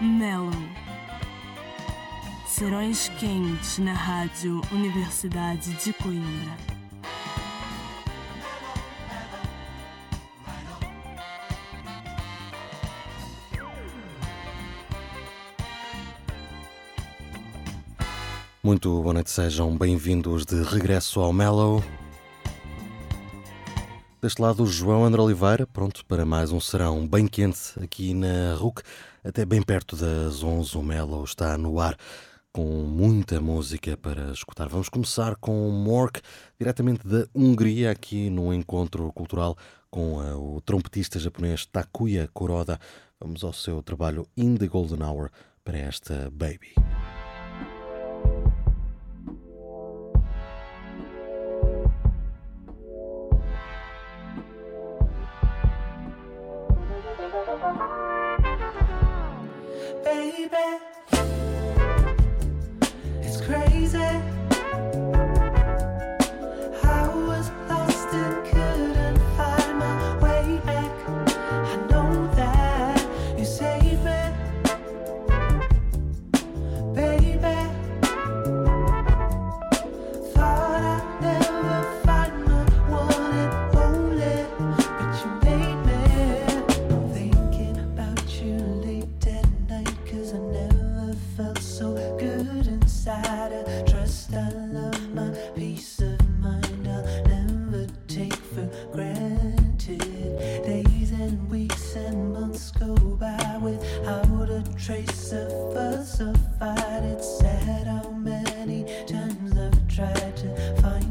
Mellow. Serões quentes na Rádio Universidade de Coimbra. Muito boa noite, sejam bem-vindos de regresso ao Mellow. Deste lado, João André Oliveira, pronto para mais um serão bem quente aqui na RUC, até bem perto das 11. O Mellow está no ar com muita música para escutar. Vamos começar com Mork, diretamente da Hungria, aqui no encontro cultural com eh, o trompetista japonês Takuya Kuroda. Vamos ao seu trabalho In the Golden Hour para esta Baby. a trace of us of fight. It's sad how many times I've tried to find.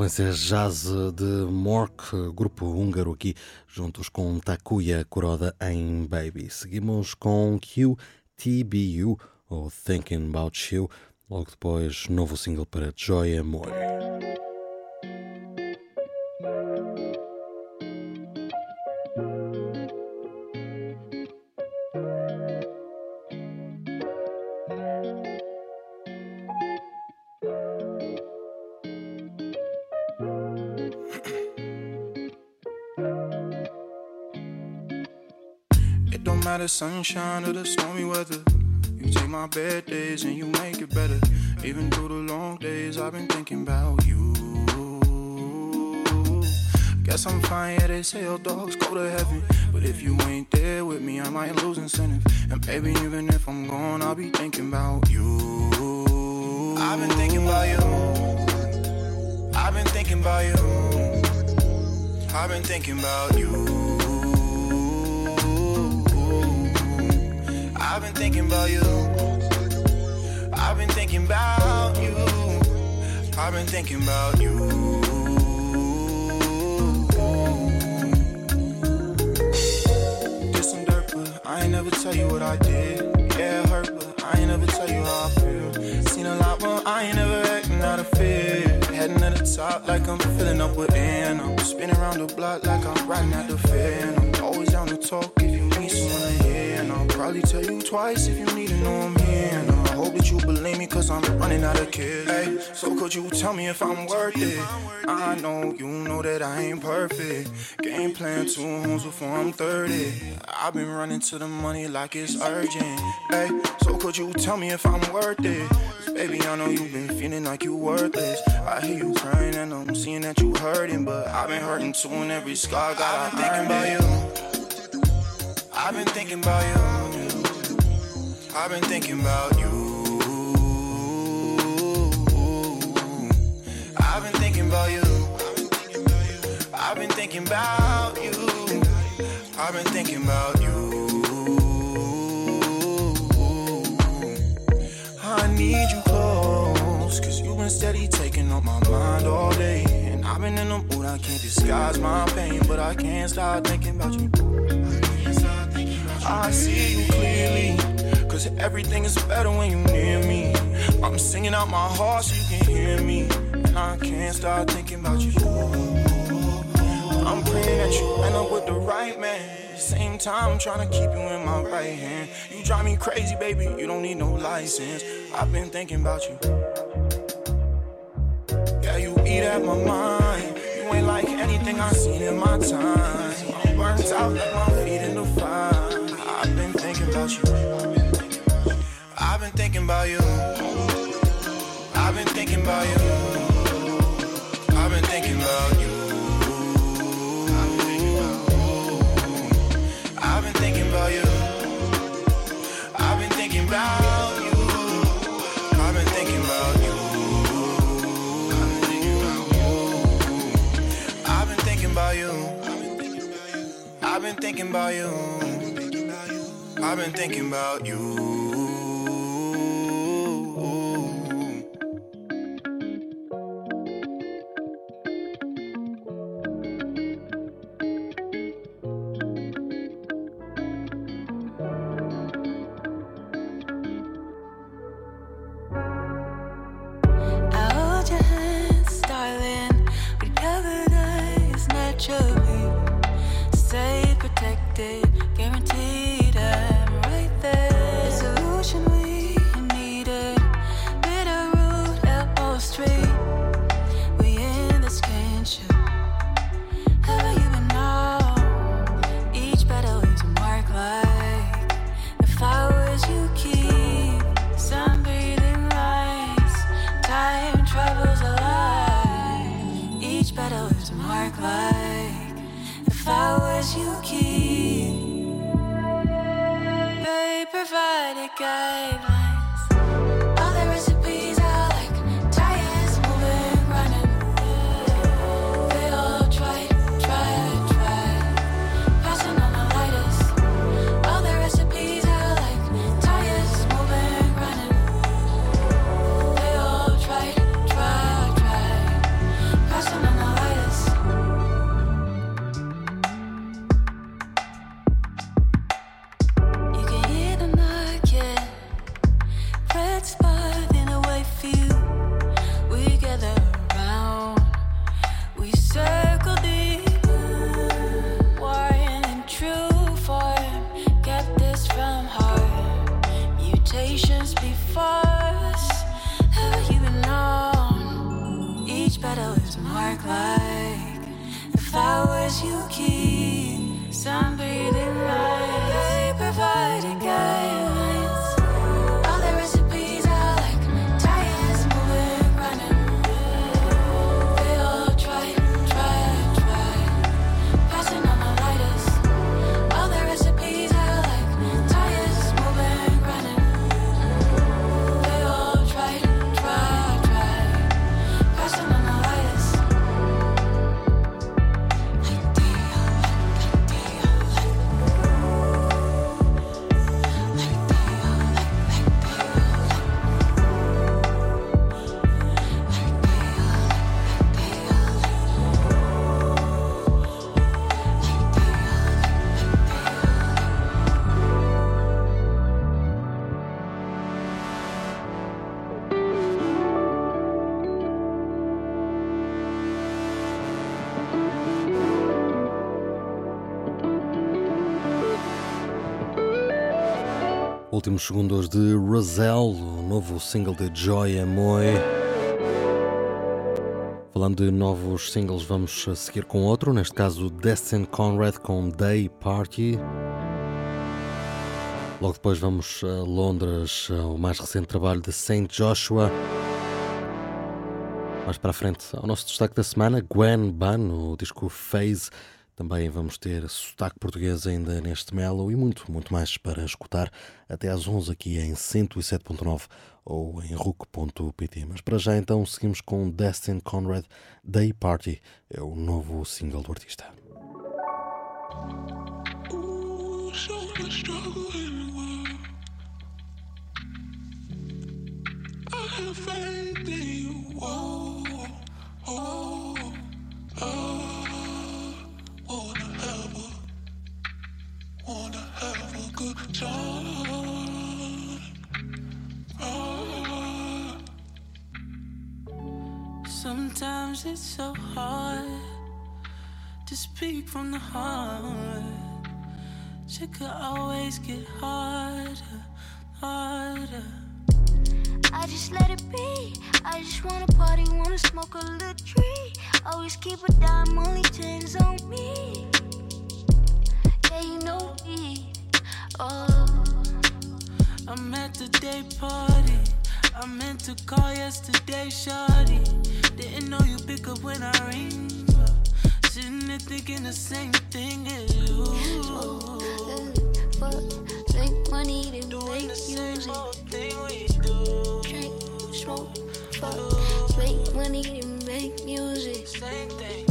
Influência jazz de Mork, grupo húngaro aqui, juntos com Takuya Kuroda em Baby. Seguimos com QTBU, ou Thinking About You, logo depois novo single para Joy Amor. Sunshine or the stormy weather. You take my bad days and you make it better. Even through the long days, I've been thinking about you. Guess I'm fine, yeah, they say all dogs go to heaven. But if you ain't there with me, I might lose incentive. And baby, even if I'm gone, I'll be thinking about you. I've been thinking about you. I've been thinking about you. I've been thinking about you. I've been thinking about you. I've been thinking about you. I've been thinking about you. Did some dirt, but I ain't never tell you what I did. Yeah, it hurt, but I ain't never tell you how I feel. Seen a lot, but I ain't never acting out of fear. Heading to the top like I'm filling up with air. I'm spinning around the block like I'm riding at the fair. And I'm always down to talk if you need someone to hear. Probably tell you twice if you need to know I'm here. And I hope that you believe me, cause I'm running out of kids. Hey, so could you tell me if I'm worth it? I know you know that I ain't perfect. Game plan two homes before I'm 30. I've been running to the money like it's urgent. Hey, so could you tell me if I'm worth it? Baby, I know you've been feeling like you worthless. I hear you crying and I'm seeing that you hurting, but I've been hurting too and every scar got I've been thinking about you. I've been thinking about you. I've been thinking about you. I've been thinking about you. I've been thinking about you. I've been thinking about you. I need you close, cause you've been steady taking up my mind all day. And I've been in a mood, I can't disguise my pain, but I can't stop thinking about you. I see you clearly, cause everything is better when you're near me. I'm singing out my heart so you can hear me, and I can't stop thinking about you. I'm praying that you end up with the right man. Same time, I'm trying to keep you in my right hand. You drive me crazy, baby. You don't need no license. I've been thinking about you. Yeah, you eat at my mind. You ain't like anything I've seen in my time. I'm burnt out like my about you. I've been thinking about you. I've been thinking about you. I've been thinking about you. I've been thinking about you. I've been thinking about you. I've been thinking about you. I've been thinking about you. I've been thinking about you. sky Últimos segundos de Roselle, o novo single de Joy Amoy. Falando de novos singles, vamos seguir com outro, neste caso Destin Conrad com Day Party. Logo depois vamos a Londres, o mais recente trabalho de Saint Joshua. Mais para a frente, ao nosso destaque da semana, Gwen Ban, o disco Phase. Também vamos ter sotaque português ainda neste Melo e muito, muito mais para escutar até às 11 aqui em 107.9 ou em RUC.pt. Mas para já então seguimos com Destin Conrad Day Party, é o novo single do artista. Ooh, so. Sometimes it's so hard to speak from the heart. Shit could always get harder, harder. I just let it be. I just wanna party, wanna smoke a little tree. Always keep a dime, only tens on me. Yeah, you know me. Oh, I'm at the day party. I meant to call yesterday, shawty. Didn't know you pick up when I ring. Sitting there thinking the same thing as you. fuck. Make money, then Doing the make same music. old thing we do. Drink, smoke, fuck. Make money, then make music. Same thing.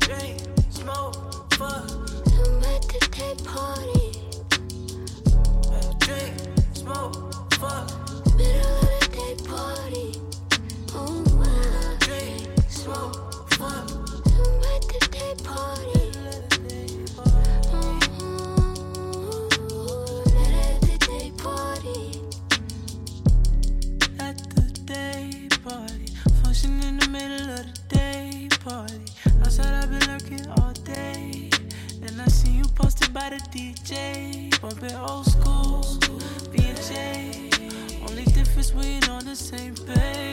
Drink, smoke, fuck. I'm at the day party. DJ. Bumping old school, BJ. Only difference we on the same page.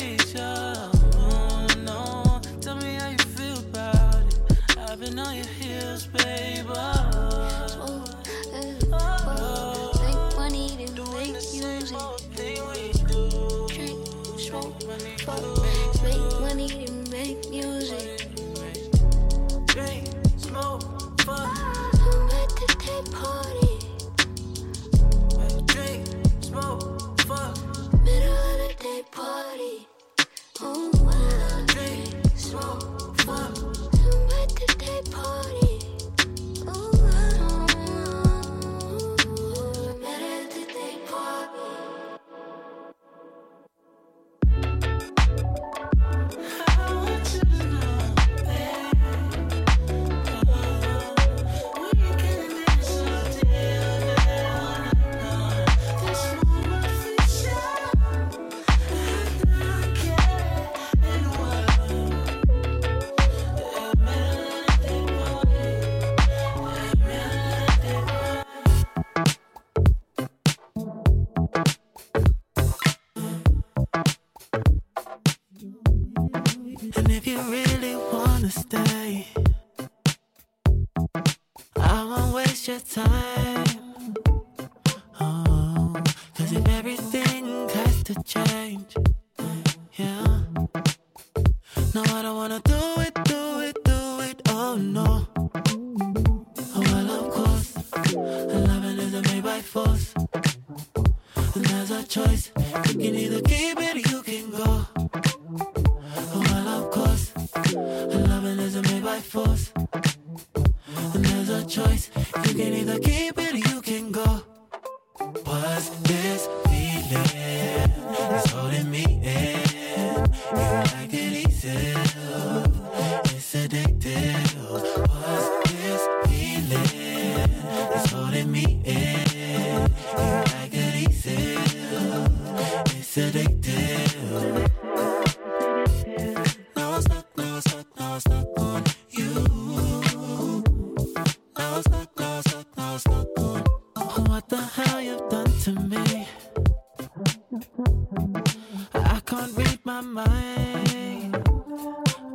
can't read my mind.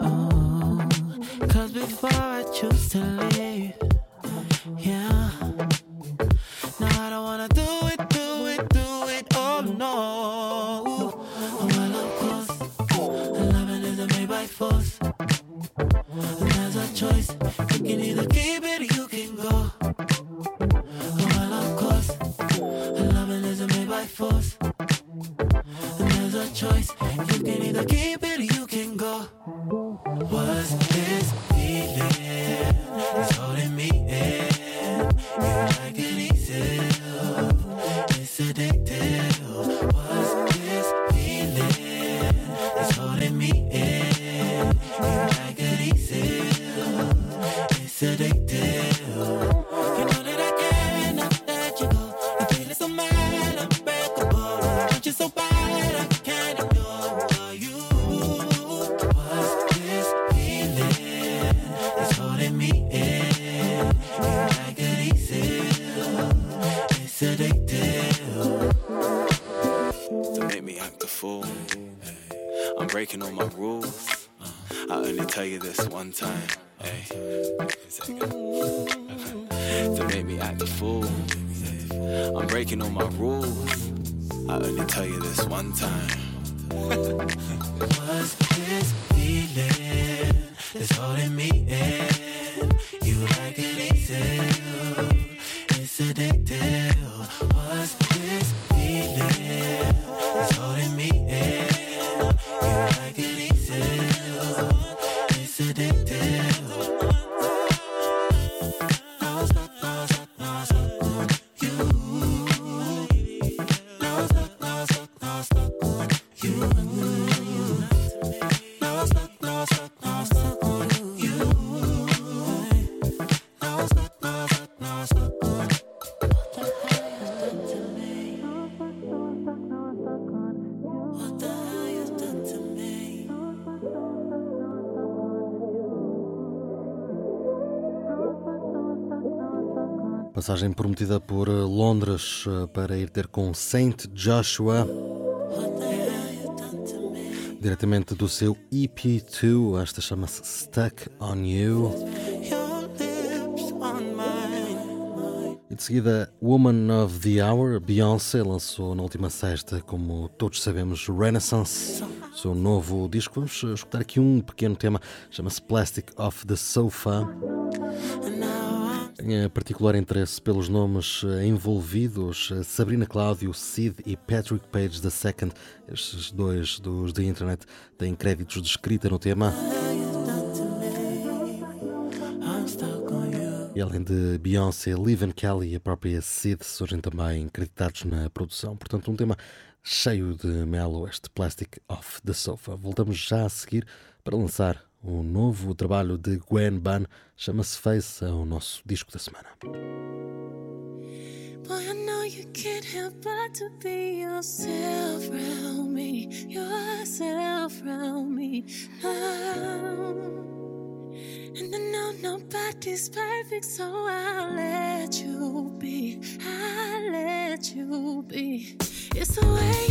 Oh, cause before I choose to leave, yeah. passagem prometida por eh, Londres eh, para ir ter com Saint Joshua. Diretamente do seu EP2, esta chama-se Stuck on You. E de seguida, Woman of the Hour, Beyoncé lançou na última sexta, como todos sabemos, Renaissance, seu novo disco. Vamos escutar aqui um pequeno tema, chama-se Plastic Of the Sofa. Tenho particular interesse pelos nomes eh, envolvidos, eh, Sabrina Cláudio, Sid e Patrick Page II. Estes dois dos The Internet têm créditos de escrita no tema. E além de Beyoncé, Liv Kelly e a própria Sid surgem também creditados na produção. Portanto, um tema cheio de melo, este Plastic Off the Sofa. Voltamos já a seguir para lançar o novo trabalho de Gwen Ban chama-se Face, é o nosso disco da semana. Boy, I know you can't help but to be yourself around me, yourself around me now. And I know nobody's perfect, so I'll let you be, I'll let you be. It's the way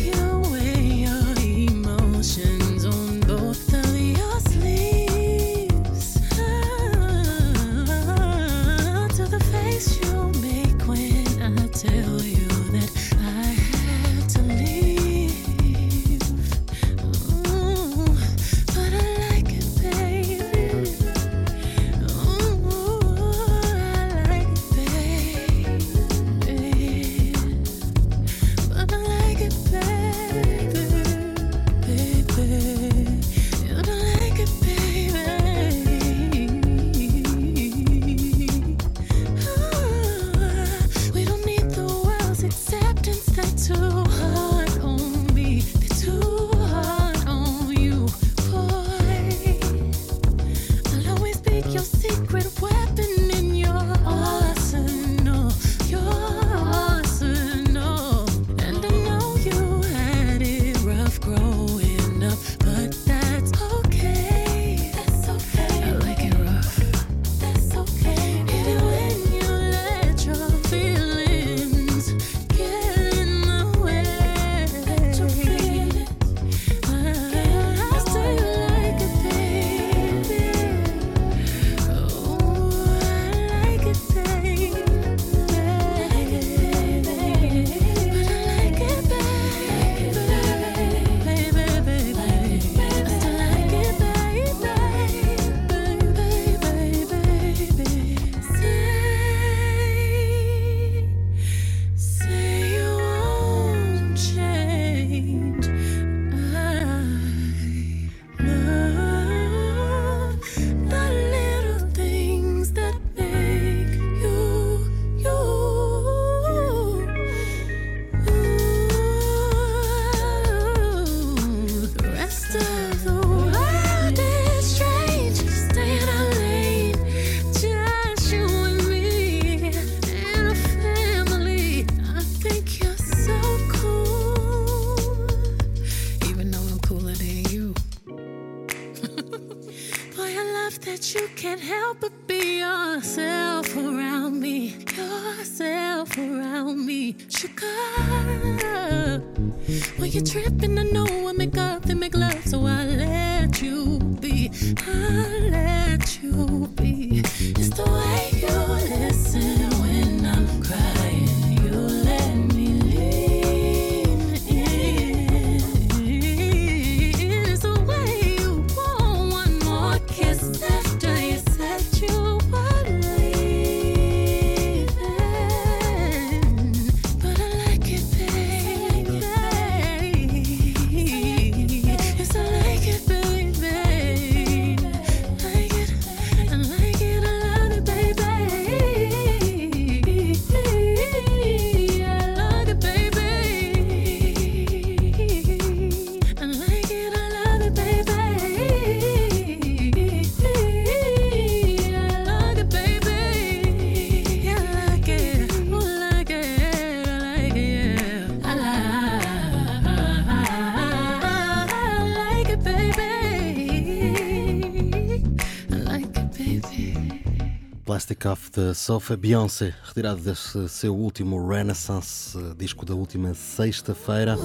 Plastic Off the Sofa, Beyoncé, retirado deste seu último Renaissance, eh, disco da última sexta-feira.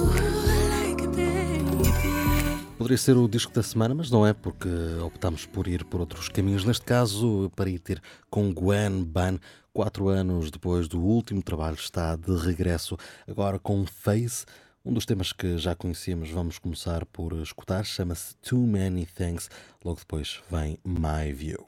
Poderia ser o disco da semana, mas não é, porque optámos por ir por outros caminhos. Neste caso, para ir ter com Gwen Ban, quatro anos depois do último trabalho, está de regresso, agora com Face. Um dos temas que já conhecíamos, vamos começar por escutar, chama-se Too Many Things. Logo depois vem My View.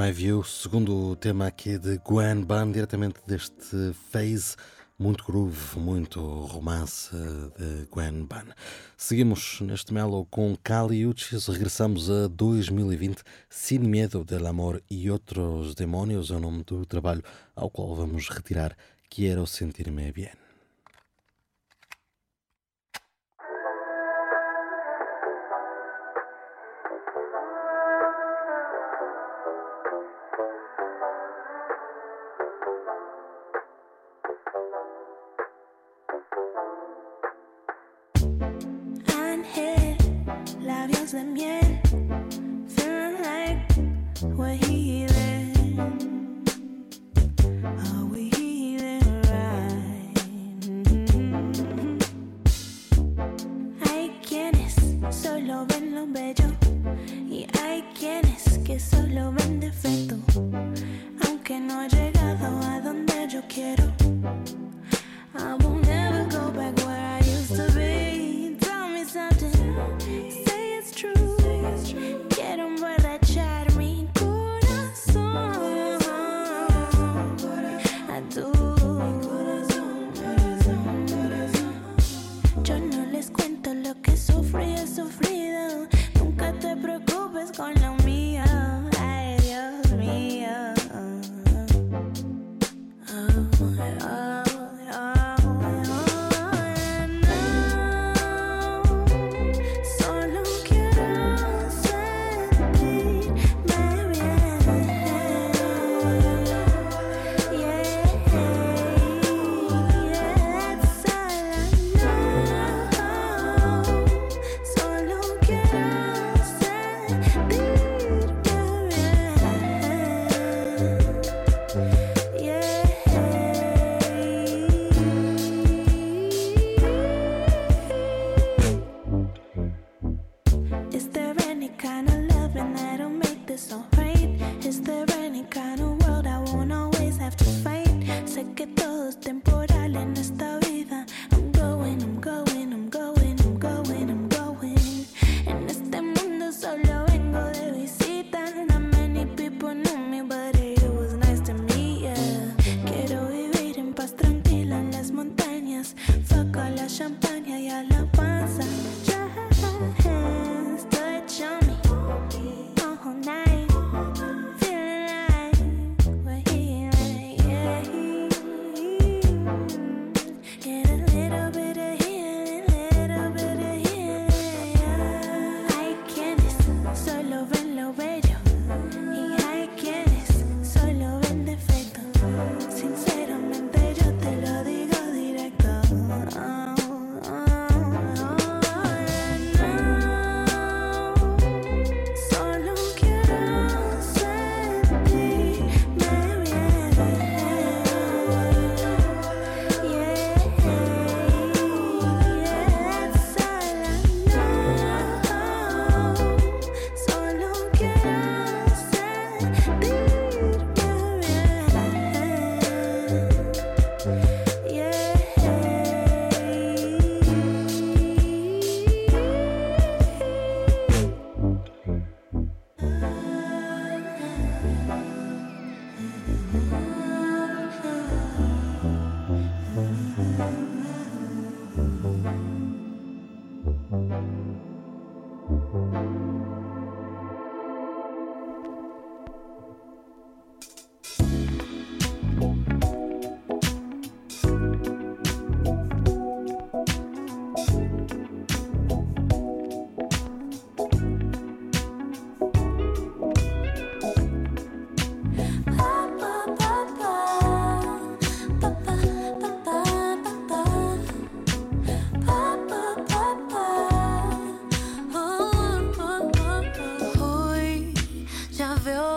My View, segundo tema aqui de Gwen Ban, diretamente deste Phase, muito groove, muito romance de Gwen Ban. Seguimos neste Melo com Kali Uchis, regressamos a 2020, Sin Medo del Amor e Outros Demónios, é o nome do trabalho ao qual vamos retirar Quero Sentir-me Bien.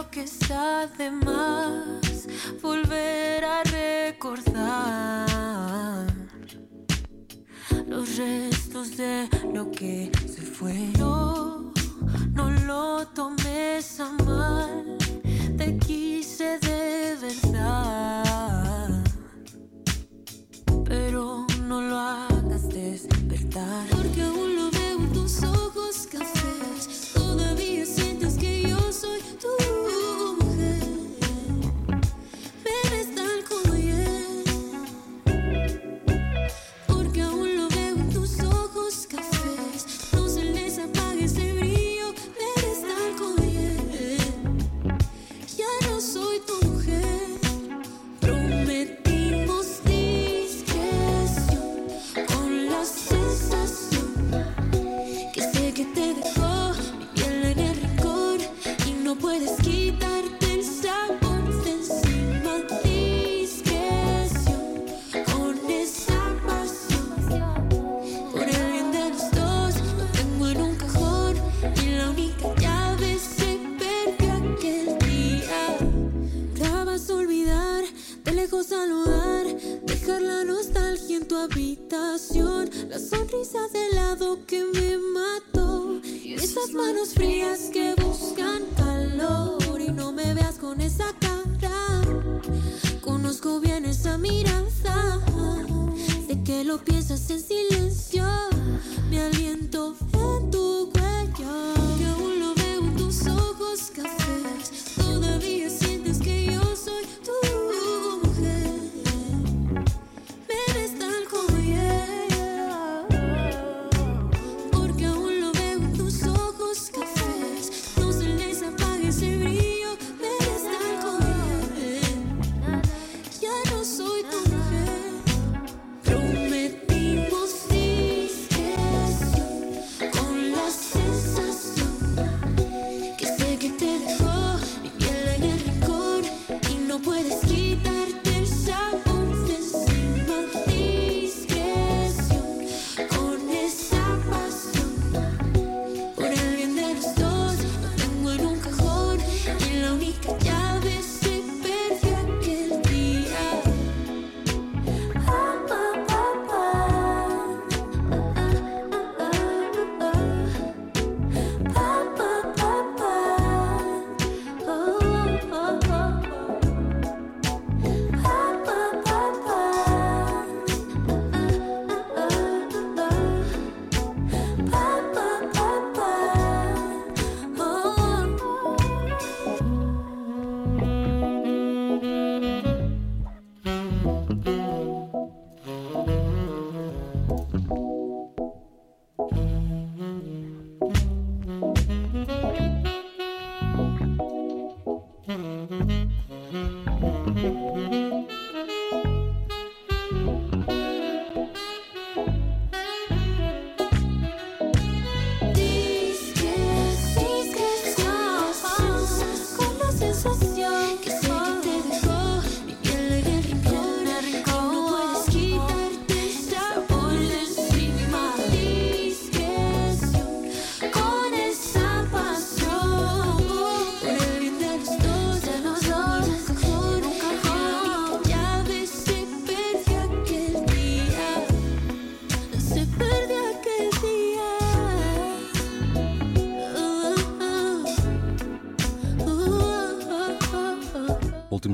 que está de más volver a recordar los restos de lo que se fue. No, no lo tomes a mal, te quise de verdad, pero no lo hagas despertar.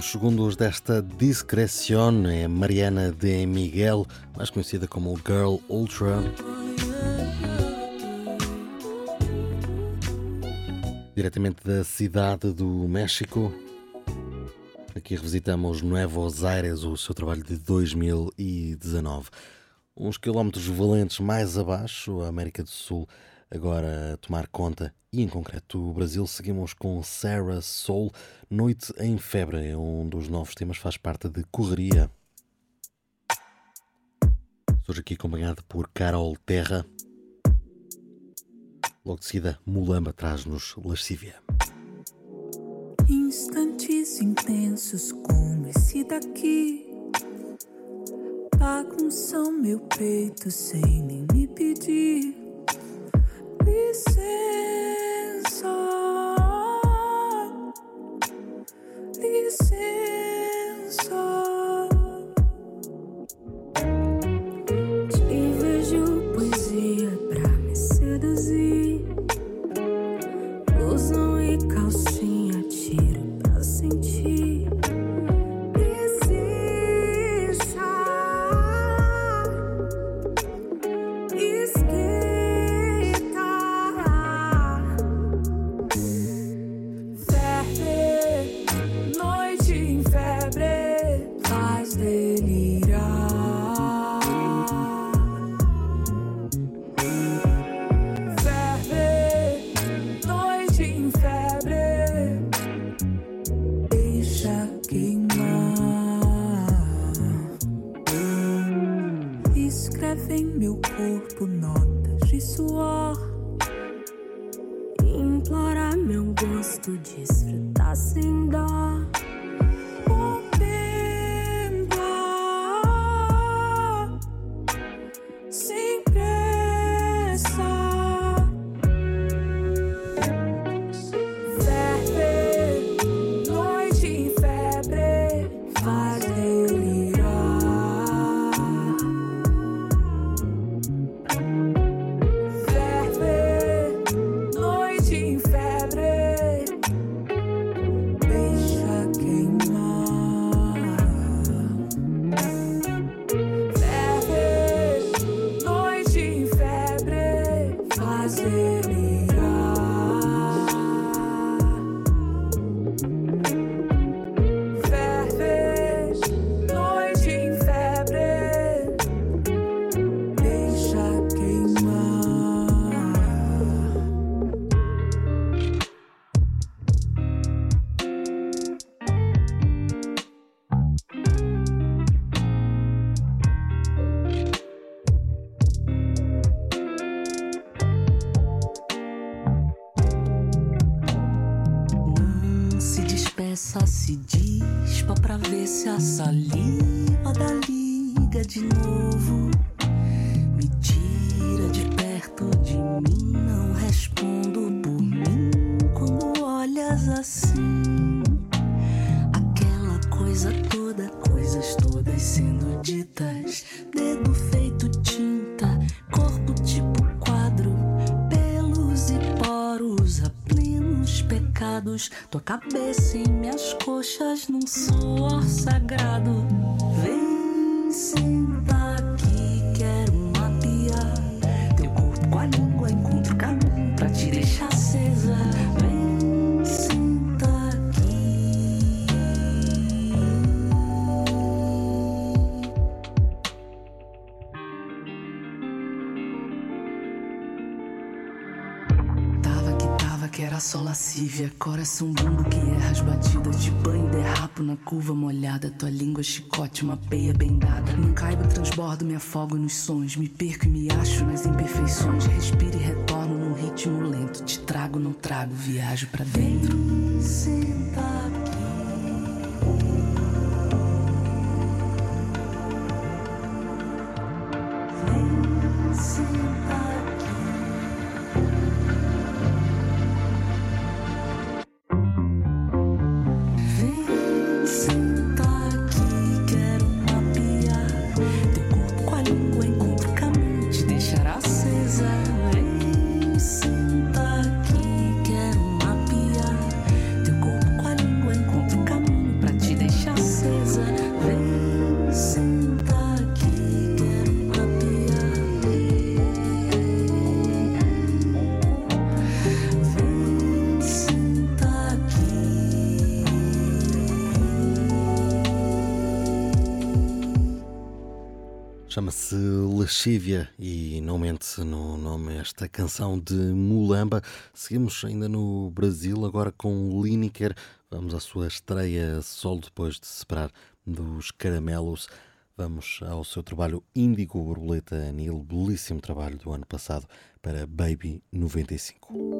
os segundos desta Discreción é Mariana de Miguel, mais conhecida como Girl Ultra. Diretamente da cidade do México. Aqui revisitamos Nuevos Aires, o seu trabalho de 2019. Uns quilómetros valentes mais abaixo, a América do Sul agora a tomar conta. E em concreto o Brasil, seguimos com Sarah Soul, Noite em Febre, é um dos novos temas, faz parte de Correria. Hoje aqui acompanhado por Carol Terra. Logo de seguida, Mulamba traz-nos Lascivia Instantes intensos como esse daqui Bagunçam meu peito sem nem me pedir listen, song, listen. Liga de novo. Pecados. Tua cabeça em minhas coxas num suor sagrado. Vem sentar só lascívia Coração bumbo que erra as batidas De banho derrapo na curva molhada Tua língua chicote, uma peia bem dada. Não caibo, transbordo, me afogo nos sons Me perco e me acho nas imperfeições. Respiro e retorno num ritmo lento Te trago, não trago, viajo pra dentro. Vem sentar Chama-se Lascívia e não mente no nome esta canção de Mulamba. Seguimos ainda no Brasil, agora com Lineker. Vamos à sua estreia solo depois de se separar dos Caramelos. Vamos ao seu trabalho Índigo Borboleta Anil, belíssimo trabalho do ano passado para Baby 95.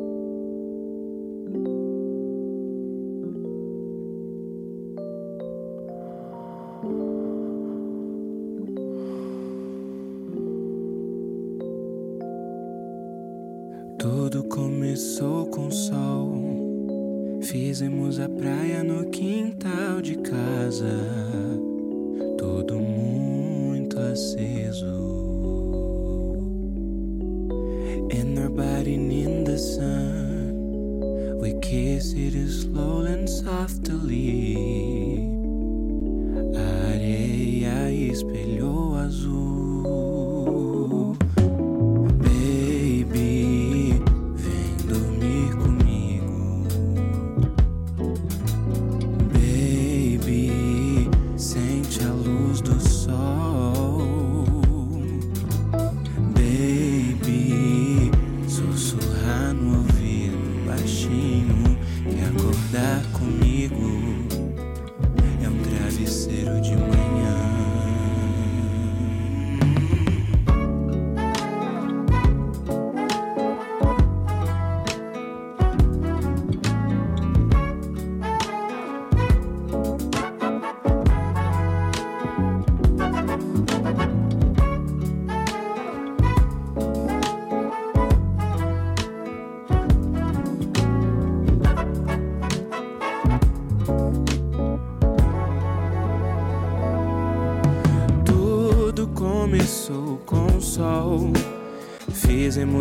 Fizemos a praia no quintal de casa. Tudo muito aceso. And our body in the sun. We kiss it slowly and softly. A areia espelhou azul.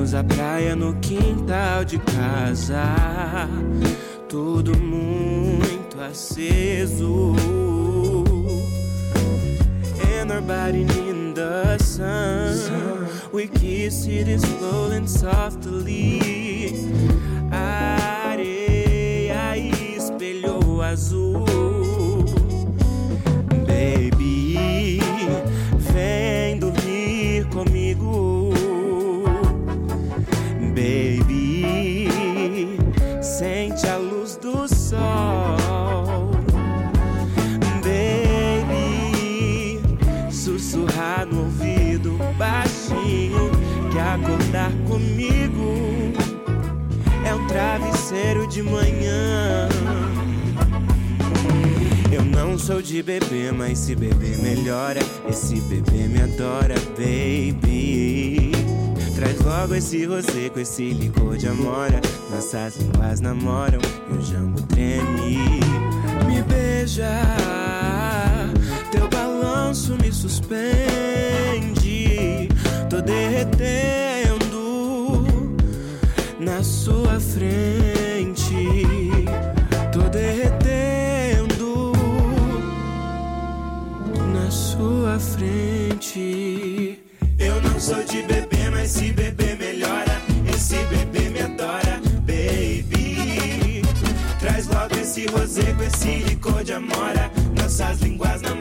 Temos a praia no quintal de casa, tudo muito aceso. And our body in the sun, we kiss it slowly and softly. A areia espelhou azul. é o travesseiro de manhã. Eu não sou de bebê, mas se bebê melhora, esse bebê me adora, baby. Traz logo esse rosé com esse licor de amora. Nossas línguas namoram e o jambo treme. Me beija, teu balanço me suspende. Tô derretendo na sua frente. Tô derretendo na sua frente. Eu não sou de bebê, mas se bebê melhora, esse bebê me adora, baby. Traz logo esse rosé com esse licor de amora, nossas línguas não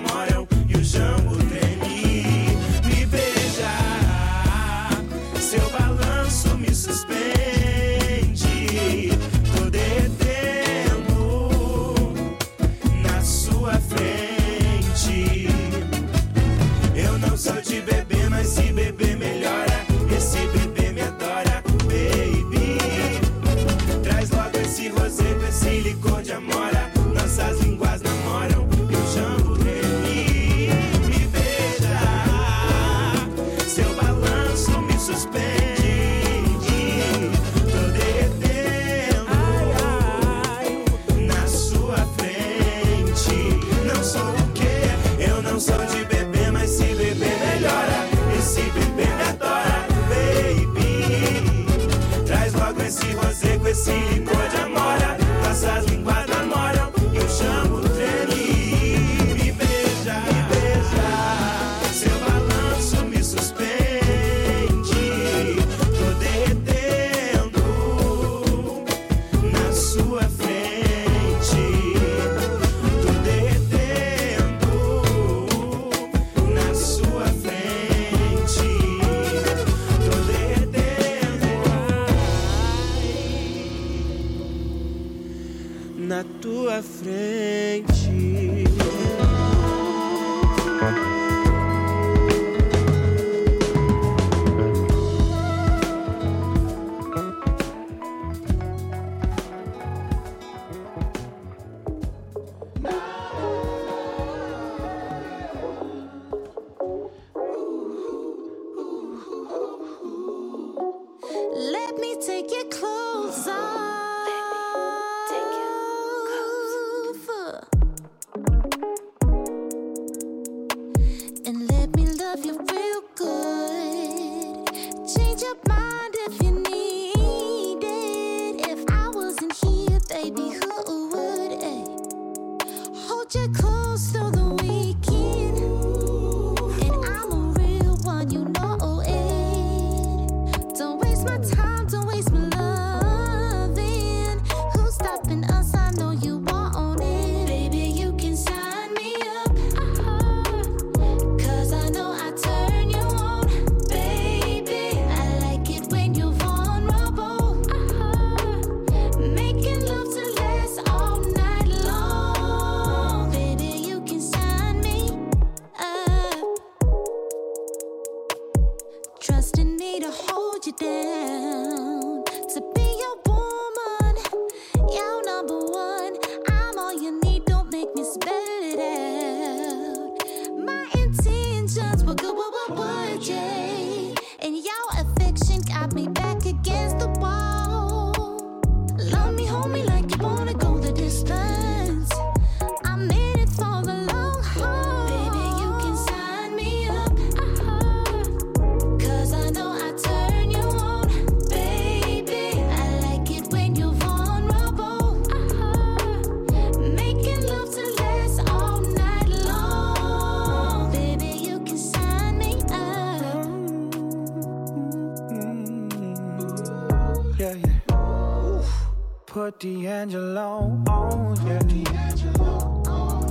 Put D'Angelo on, yeah.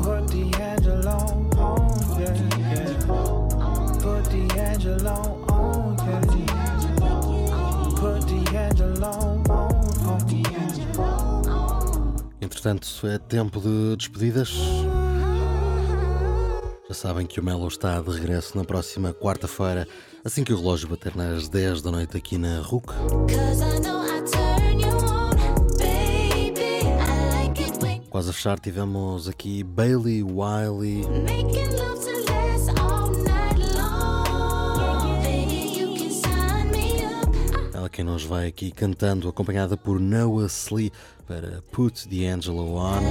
Put D'Angelo on, yeah, yeah. Put D'Angelo on, yeah. Put D'Angelo on, on. Entretanto, é tempo de despedidas. Já sabem que o Melo está de regresso na próxima quarta-feira, assim que o relógio bater nas 10 da noite aqui na RUC. Quase a fechar, tivemos aqui Bailey Wiley, ela quem nos vai aqui cantando, acompanhada por Noah Slee para Put D'Angelo On.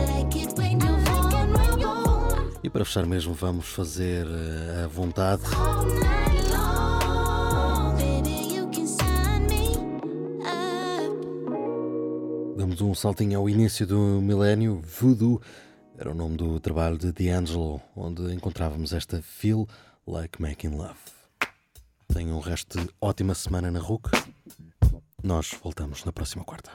When you on E para fechar mesmo, vamos fazer eh, a vontade. Damos um saltinho ao início do milénio. Voodoo era o nome do trabalho de D'Angelo, onde encontrávamos esta Feel Like Making Love. Tenham um resto de ótima semana na RUC. Nós voltamos na próxima quarta.